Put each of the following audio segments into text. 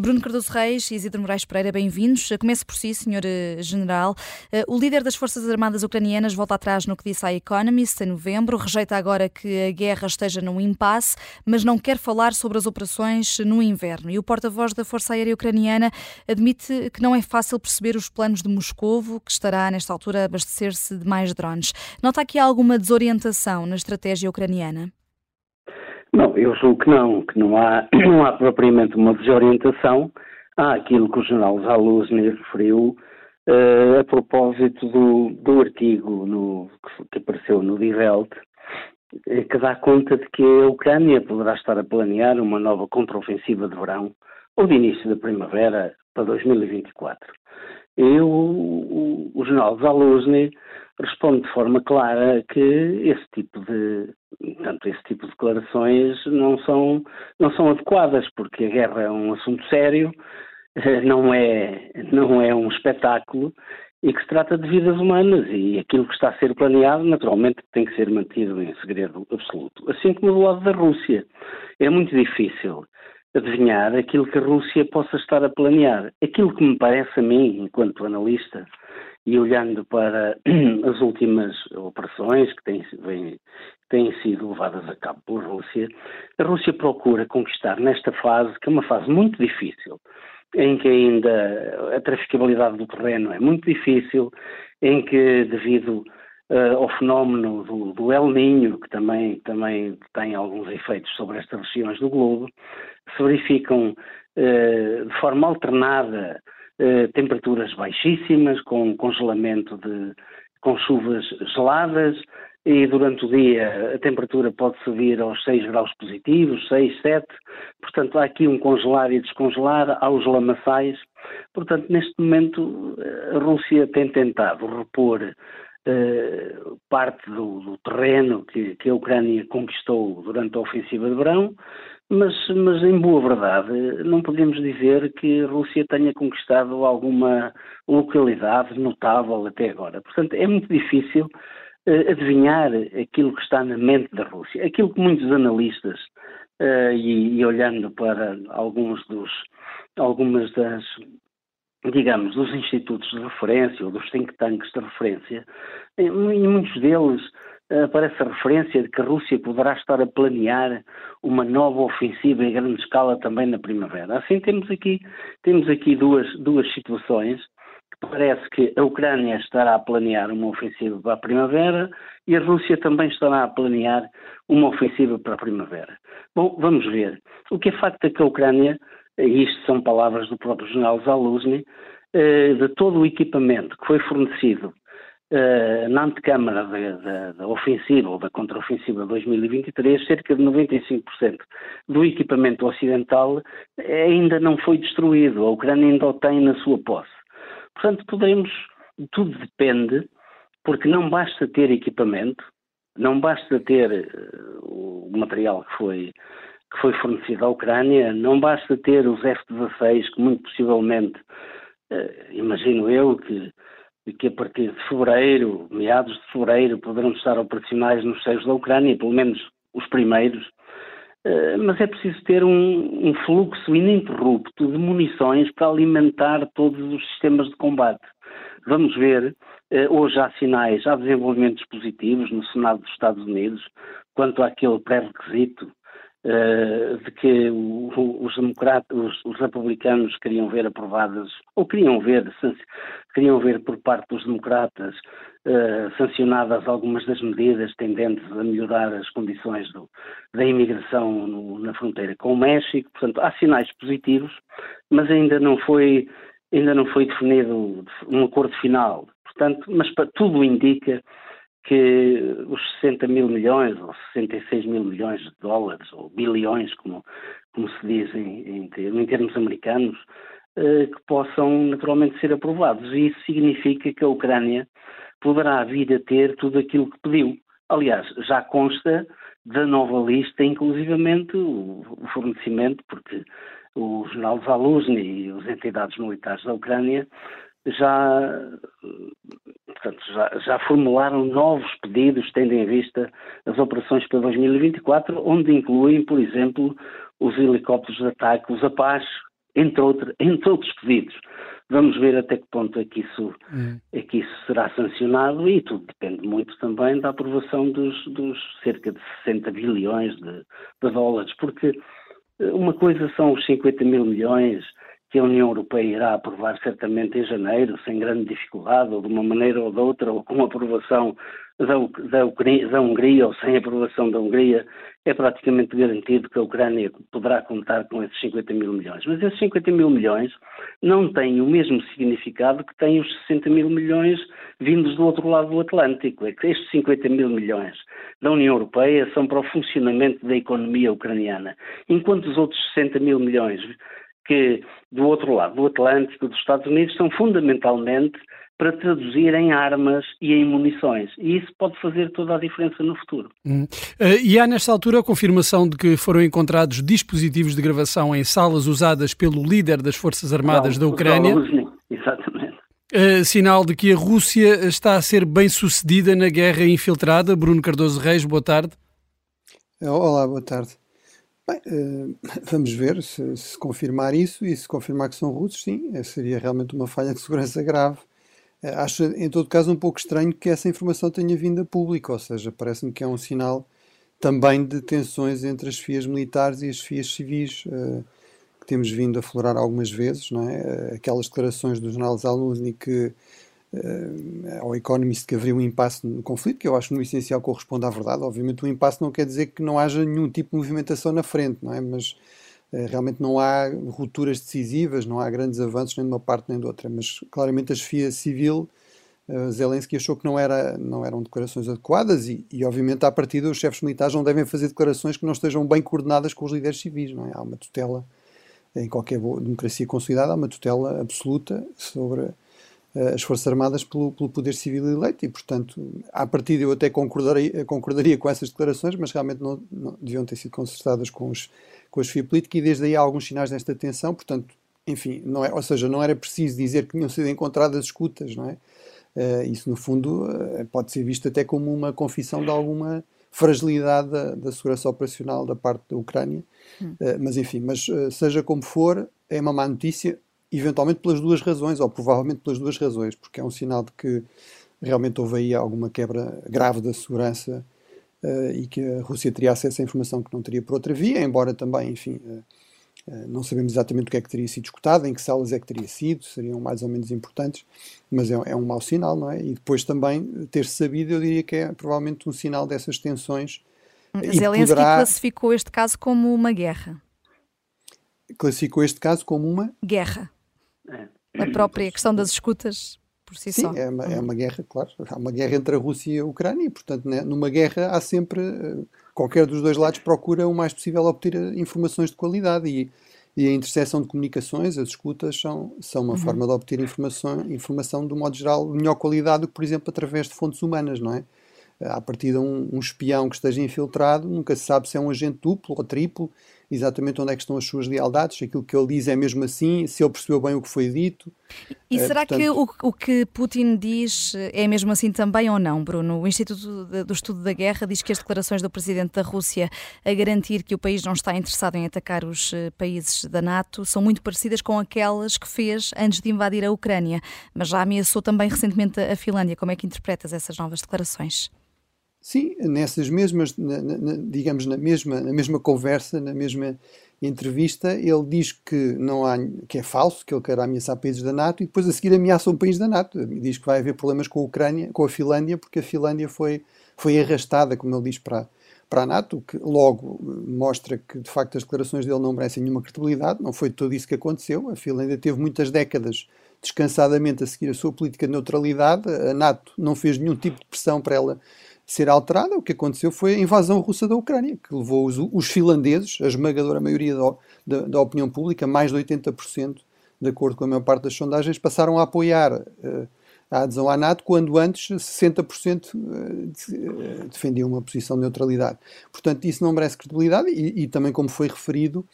Bruno Cardoso Reis e Isidro Moraes Pereira, bem-vindos. Comece por si, Sr. Eh, general. Eh, o líder das Forças Armadas Ucranianas volta atrás no que disse à Economist em novembro, rejeita agora que a guerra esteja num impasse, mas não quer falar sobre as operações no inverno. E o porta-voz da Força Aérea Ucraniana admite que não é fácil perceber os planos de Moscovo, que estará, nesta altura, a abastecer-se de mais drones. Nota aqui alguma desorientação na estratégia ucraniana? Não, eu julgo que não, que não há, não há propriamente uma desorientação. Há aquilo que o general Zaluzny referiu uh, a propósito do, do artigo no, que, apareceu no Die Welt, eh, que dá conta de que a Ucrânia poderá estar a planear uma nova contraofensiva de verão ou de início da primavera para 2024. E o, o, o general Zaluzny responde de forma clara que esse tipo de, portanto, esse tipo de declarações não são, não são adequadas, porque a guerra é um assunto sério, não é, não é um espetáculo e que se trata de vidas humanas e aquilo que está a ser planeado naturalmente tem que ser mantido em segredo absoluto. Assim como do lado da Rússia. É muito difícil adivinhar aquilo que a Rússia possa estar a planear. Aquilo que me parece a mim, enquanto analista, e olhando para as últimas operações que têm, vem, têm sido levadas a cabo pela Rússia, a Rússia procura conquistar nesta fase, que é uma fase muito difícil, em que ainda a traficabilidade do terreno é muito difícil, em que devido uh, ao fenómeno do, do, El Ninho, que também, também tem alguns efeitos sobre estas regiões do globo, se verificam uh, de forma alternada eh, temperaturas baixíssimas, com congelamento de, com chuvas geladas e durante o dia a temperatura pode subir aos 6 graus positivos, 6, 7, portanto há aqui um congelar e descongelar, há os lamaçais, portanto neste momento eh, a Rússia tem tentado repor uh, parte do, do terreno que, que, a Ucrânia conquistou durante a ofensiva de verão, mas, mas, em boa verdade, não podemos dizer que a Rússia tenha conquistado alguma localidade notável até agora. Portanto, é muito difícil uh, adivinhar aquilo que está na mente da Rússia. Aquilo que muitos analistas, uh, e, e, olhando para alguns dos, algumas das, digamos, dos institutos de referência ou dos think tanks de referência, em muitos deles aparece a referência de que a Rússia poderá estar a planear uma nova ofensiva em grande escala também na primavera. Assim temos aqui, temos aqui duas, duas situações. Parece que a Ucrânia estará a planear uma ofensiva para a primavera e a Rússia também estará a planear uma ofensiva para a primavera. Bom, vamos ver. O que é facto é que a Ucrânia, e isto são palavras do próprio general Zaluzny, eh, de todo o equipamento que foi fornecido uh, na antecâmara da, da, da, ofensiva ou da contraofensiva 2023, cerca de 95% do equipamento ocidental ainda não foi destruído, a Ucrânia ainda o tem na sua posse. Portanto, poderemos, tudo depende, porque não basta ter equipamento, não basta ter uh, o material que foi, que foi fornecido à Ucrânia, não basta ter os F-16, que muito possivelmente, uh, imagino eu, que de que a partir de fevereiro, meados de fevereiro, poderão estar operacionais nos seios da Ucrânia, pelo menos os primeiros, eh, mas é preciso ter um, um, fluxo ininterrupto de munições para alimentar todos os sistemas de combate. Vamos ver, eh, hoje há sinais, há desenvolvimentos positivos no Senado dos Estados Unidos quanto àquele pré-requisito uh, de que o, os, democratas, os, os, republicanos queriam ver aprovadas, ou queriam ver, queriam ver por parte dos democratas uh, sancionadas algumas das medidas tendentes a melhorar as condições do, da imigração no, na fronteira com o México. Portanto, há sinais positivos, mas ainda não foi, ainda não foi definido um acordo final. Portanto, mas para, tudo indica que os 60 mil milhões ou 66 mil milhões de dólares, ou bilhões, como, como se diz em, em, em termos americanos, eh, que possam naturalmente ser aprovados. E isso significa que a Ucrânia poderá vir a ter tudo aquilo que pediu. Aliás, já consta da nova lista, inclusivamente o, o fornecimento, porque o general Zaluzny e as entidades militares da Ucrânia já portanto, já, já, formularam novos pedidos, tendo em vista as operações para 2024, onde incluem, por exemplo, os helicópteros de ataque, os Apache, entre, outro, entre outros pedidos. Vamos ver até que ponto é que, isso, uhum. é que isso será sancionado e tudo depende muito também da aprovação dos, dos cerca de 60 bilhões de, de dólares, porque eh, uma coisa são os 50 mil milhões que a União Europeia irá aprovar certamente em janeiro, sem grande dificuldade, ou de uma maneira ou de outra, ou com aprovação da, da, da Hungria ou sem aprovação da Hungria, é praticamente garantido que a Ucrânia poderá contar com esses 50 mil milhões. Mas esses 50 mil milhões não têm o mesmo significado que têm os 60 mil milhões vindos do outro lado do Atlântico. É que estes 50 mil milhões da União Europeia são para o funcionamento da economia ucraniana, enquanto os outros 60 mil milhões que do outro lado do Atlântico, dos Estados Unidos, são fundamentalmente para traduzir em armas e em munições. E isso pode fazer toda a diferença no futuro. Hum. Uh, e há nesta altura a confirmação de que foram encontrados dispositivos de gravação em salas usadas pelo líder das Forças Armadas Não, da Ucrânia. Exatamente. Uh, sinal de que a Rússia está a ser bem sucedida na guerra infiltrada. Bruno Cardoso Reis, boa tarde. Olá, boa tarde. Bem, uh, vamos ver se, se, confirmar isso e se confirmar que são russos, sim, seria realmente uma falha de segurança grave eh, acho, em todo caso, um pouco estranho que essa informação tenha vindo a público, ou seja, parece-me que é um sinal também de tensões entre as FIAs militares e as FIAs civis, que temos vindo a aflorar algumas vezes, não é? Aquelas declarações do jornal Zaluzny que uh, ao Economist que haveria um impasse no conflito, que eu acho no essencial corresponde à verdade. Obviamente, o um impasse não quer dizer que não haja nenhum tipo de movimentação na frente, não é? Mas eh, realmente não há rupturas decisivas, não há grandes avanços nem de uma parte nem de outra, mas claramente a chefia civil, uh, Zelensky achou que não, era, não eram declarações adequadas e, e, obviamente, à partida, os chefes militares não devem fazer declarações que não estejam bem coordenadas com os líderes civis, não é? Há uma tutela, em qualquer democracia consolidada, há uma tutela absoluta sobre as Forças Armadas pelo, pelo, poder civil eleito e, portanto, à partida eu até concordaria, concordaria com essas declarações, mas realmente não, não deviam ter sido concertadas com os com a chefia política e desde aí há alguns sinais desta tensão, portanto, enfim, não é, ou seja, não era preciso dizer que tinham sido encontradas escutas, não é? Uh, isso, no fundo, uh, pode ser visto até como uma confissão de alguma fragilidade da, da segurança operacional da parte da Ucrânia. Uh, mas, enfim, mas seja como for, é uma má notícia, eventualmente pelas duas razões, ou provavelmente pelas duas razões, porque é um sinal de que realmente houve aí alguma quebra grave da segurança uh, e que a Rússia teria acesso à informação que não teria por outra via, embora também, enfim, uh, não sabemos exatamente o que é que teria sido escutado, em que salas é que teria sido, seriam mais ou menos importantes, mas é, é um mau sinal, não é? E depois também ter-se sabido, eu diria que é provavelmente um sinal dessas tensões. Zelensky poderá... classificou este caso como uma guerra. Classificou este caso como uma guerra. É. A própria questão das escutas por si Sim, só. é uma, é uma guerra, claro. Há uma guerra entre a Rússia e a Ucrânia e, portanto, né, numa guerra há sempre. Eh, qualquer dos dois lados procura o mais possível obter informações de qualidade e, e a interseção de comunicações, as escutas, são, são uma uhum. forma de obter informação, informação, de modo geral, de melhor qualidade do que, por exemplo, através de fontes humanas, não é? A partir de um, um espião que esteja infiltrado, nunca se sabe se é um agente duplo ou triplo, exatamente onde é que estão as suas lealdades, aquilo que ele diz é mesmo assim, se ele percebeu bem o que foi dito. E uh, será portanto... que o, o, que Putin diz é mesmo assim também ou não, Bruno? O Instituto do Estudo da Guerra diz que as declarações do presidente da Rússia a garantir que o país não está interessado em atacar os eh, países da NATO são muito parecidas com aquelas que fez antes de invadir a Ucrânia, mas já ameaçou também recentemente a Finlândia. Como é que interpretas essas novas declarações? Sim, nessas mesmas, na, na, digamos, na mesma, na mesma conversa, na mesma entrevista, ele diz que não há, que é falso, que ele quer ameaçar países da NATO e depois a seguir ameaça um país da NATO. Diz que vai haver problemas com a Ucrânia, com a Finlândia, porque a Finlândia foi, foi arrastada, como ele diz, para, para a NATO, que logo mostra que de facto as declarações dele não merecem nenhuma credibilidade. Não foi tudo isso que aconteceu. A Finlândia teve muitas décadas descansadamente a seguir a sua política de neutralidade. A NATO não fez nenhum tipo de pressão para ela ser alterada, o que aconteceu foi a invasão russa da Ucrânia, que levou os, os finlandeses, a esmagadora maioria da, da, da, opinião pública, mais de 80%, de acordo com a maior parte das sondagens, passaram a apoiar uh, a adesão à NATO, quando antes 60% eh, eh, defendiam uma posição de neutralidade. Portanto, isso não merece credibilidade e, e também, como foi referido,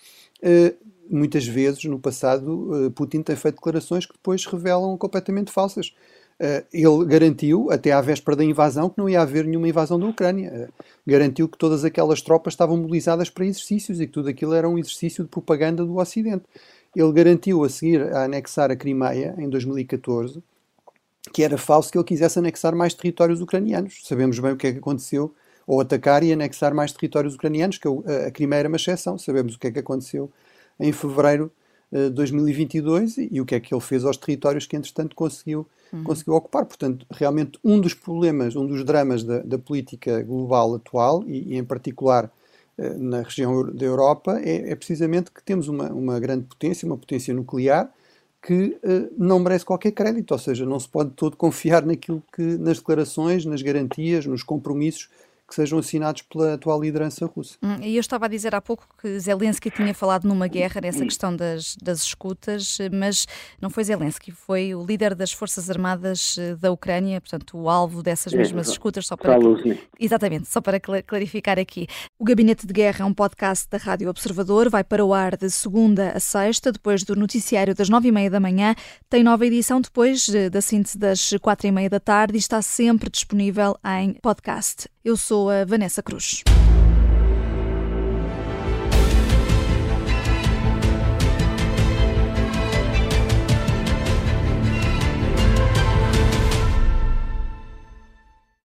uh, muitas vezes no passado Putin tem feito declarações que depois revelam completamente falsas. Ele garantiu, até à véspera da invasão, que não ia haver nenhuma invasão da Ucrânia. Garantiu que todas aquelas tropas estavam mobilizadas para exercícios e que tudo aquilo era um exercício de propaganda do Ocidente. Ele garantiu a seguir a anexar a Crimeia em 2014 que era falso que ele quisesse anexar mais territórios ucranianos. Sabemos bem o que é que aconteceu, ou atacar e anexar mais territórios ucranianos, que a Crimeia era uma exceção. Sabemos o que é que aconteceu em fevereiro 2022 e, e o que é que ele fez aos territórios que, entretanto, conseguiu, uhum. conseguiu ocupar. Portanto, realmente, um dos problemas, um dos dramas da, da política global atual, e, e em particular eh, na região da Europa, é, é precisamente que temos uma, uma grande potência, uma potência nuclear, que uh, não merece qualquer crédito, ou seja, não se pode todo confiar naquilo que, nas declarações, nas garantias, nos compromissos que sejam assinados pela atual liderança russa. Hum, e eu estava a dizer há pouco que Zelensky tinha falado numa guerra nessa questão das, das escutas, mas não foi Zelensky, foi o líder das Forças Armadas eh, da Ucrânia, portanto, o alvo dessas é, mesmas escutas, só para. Exatamente, só para clarificar aqui. O Gabinete de Guerra é um podcast da Rádio Observador, vai para o ar de segunda a sexta, depois do noticiário das nove e meia da manhã, tem nova edição depois eh, da síntese das quatro e meia da tarde e está sempre disponível em podcast. Eu sou a Vanessa Cruz.